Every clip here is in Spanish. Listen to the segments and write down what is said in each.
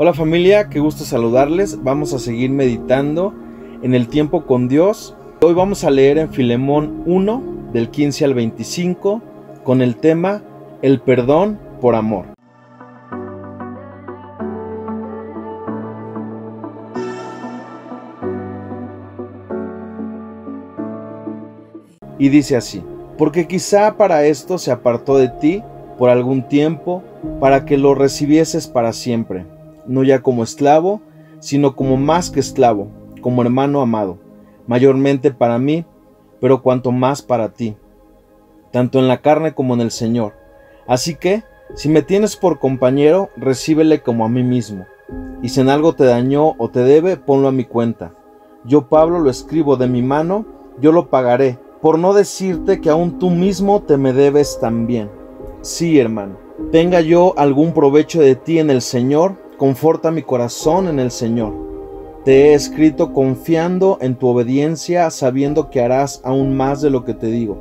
Hola familia, qué gusto saludarles. Vamos a seguir meditando en el tiempo con Dios. Hoy vamos a leer en Filemón 1, del 15 al 25, con el tema El perdón por amor. Y dice así, porque quizá para esto se apartó de ti por algún tiempo, para que lo recibieses para siempre no ya como esclavo, sino como más que esclavo, como hermano amado, mayormente para mí, pero cuanto más para ti, tanto en la carne como en el Señor. Así que, si me tienes por compañero, recíbele como a mí mismo, y si en algo te dañó o te debe, ponlo a mi cuenta. Yo, Pablo, lo escribo de mi mano, yo lo pagaré, por no decirte que aún tú mismo te me debes también. Sí, hermano, tenga yo algún provecho de ti en el Señor, Conforta mi corazón en el Señor. Te he escrito confiando en tu obediencia, sabiendo que harás aún más de lo que te digo.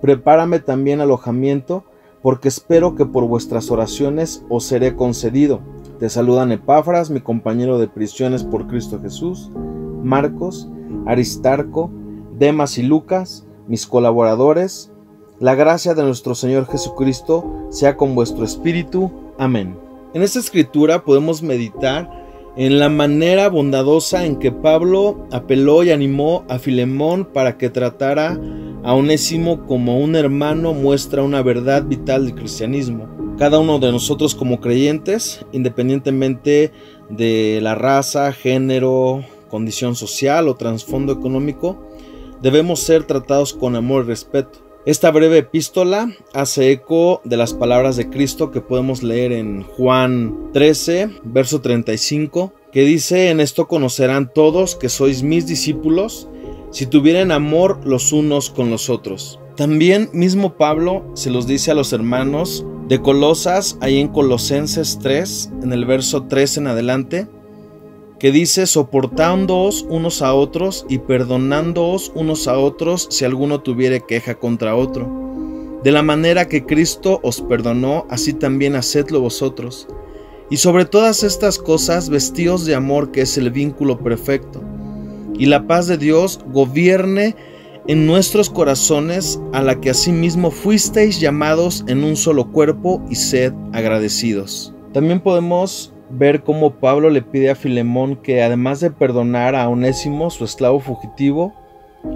Prepárame también alojamiento, porque espero que por vuestras oraciones os seré concedido. Te saludan Epáfras, mi compañero de prisiones por Cristo Jesús, Marcos, Aristarco, Demas y Lucas, mis colaboradores. La gracia de nuestro Señor Jesucristo sea con vuestro espíritu. Amén. En esta escritura podemos meditar en la manera bondadosa en que Pablo apeló y animó a Filemón para que tratara a Onésimo como un hermano muestra una verdad vital del cristianismo. Cada uno de nosotros como creyentes, independientemente de la raza, género, condición social o trasfondo económico, debemos ser tratados con amor y respeto. Esta breve epístola hace eco de las palabras de Cristo que podemos leer en Juan 13, verso 35, que dice, en esto conocerán todos que sois mis discípulos, si tuvieren amor los unos con los otros. También mismo Pablo se los dice a los hermanos de Colosas, ahí en Colosenses 3, en el verso 3 en adelante, que dice, soportándoos unos a otros y perdonándoos unos a otros si alguno tuviere queja contra otro. De la manera que Cristo os perdonó, así también hacedlo vosotros. Y sobre todas estas cosas, vestíos de amor, que es el vínculo perfecto. Y la paz de Dios gobierne en nuestros corazones, a la que asimismo fuisteis llamados en un solo cuerpo, y sed agradecidos. También podemos ver cómo Pablo le pide a Filemón que además de perdonar a Onésimo, su esclavo fugitivo,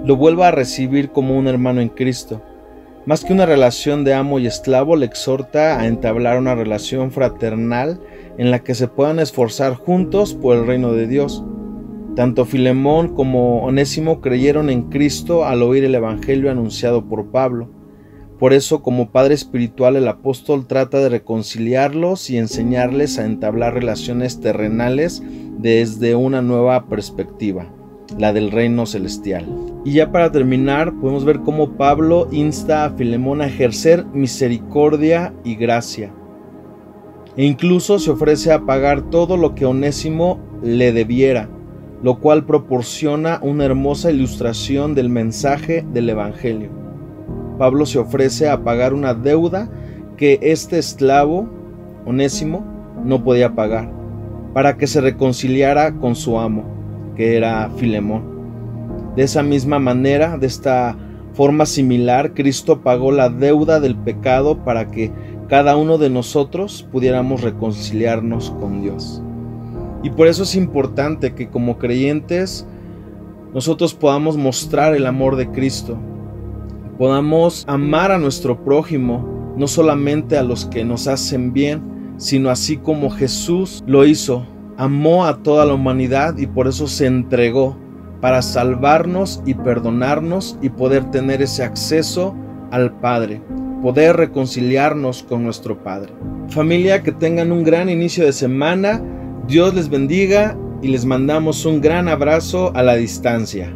lo vuelva a recibir como un hermano en Cristo. Más que una relación de amo y esclavo, le exhorta a entablar una relación fraternal en la que se puedan esforzar juntos por el reino de Dios. Tanto Filemón como Onésimo creyeron en Cristo al oír el Evangelio anunciado por Pablo. Por eso, como Padre Espiritual, el apóstol trata de reconciliarlos y enseñarles a entablar relaciones terrenales desde una nueva perspectiva, la del reino celestial. Y ya para terminar, podemos ver cómo Pablo insta a Filemón a ejercer misericordia y gracia. E incluso se ofrece a pagar todo lo que Onésimo le debiera, lo cual proporciona una hermosa ilustración del mensaje del Evangelio. Pablo se ofrece a pagar una deuda que este esclavo, Onésimo, no podía pagar, para que se reconciliara con su amo, que era Filemón. De esa misma manera, de esta forma similar, Cristo pagó la deuda del pecado para que cada uno de nosotros pudiéramos reconciliarnos con Dios. Y por eso es importante que como creyentes nosotros podamos mostrar el amor de Cristo, podamos amar a nuestro prójimo, no solamente a los que nos hacen bien, sino así como Jesús lo hizo, amó a toda la humanidad y por eso se entregó para salvarnos y perdonarnos y poder tener ese acceso al Padre, poder reconciliarnos con nuestro Padre. Familia, que tengan un gran inicio de semana, Dios les bendiga y les mandamos un gran abrazo a la distancia.